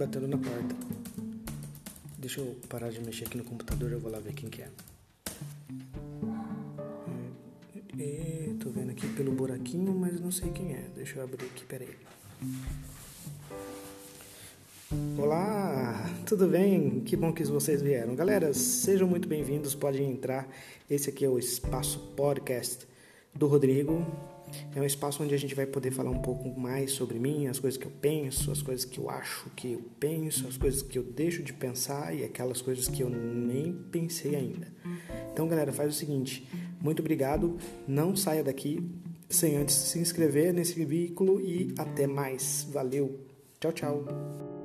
batendo na porta. Deixa eu parar de mexer aqui no computador, eu vou lá ver quem que é. E, tô vendo aqui pelo buraquinho, mas não sei quem é. Deixa eu abrir aqui, peraí. Olá, tudo bem? Que bom que vocês vieram. Galera, sejam muito bem-vindos, podem entrar. Esse aqui é o Espaço Podcast do Rodrigo. É um espaço onde a gente vai poder falar um pouco mais sobre mim, as coisas que eu penso, as coisas que eu acho que eu penso, as coisas que eu deixo de pensar e aquelas coisas que eu nem pensei ainda. Então, galera, faz o seguinte: muito obrigado. Não saia daqui sem antes se inscrever nesse veículo e até mais. Valeu. Tchau, tchau.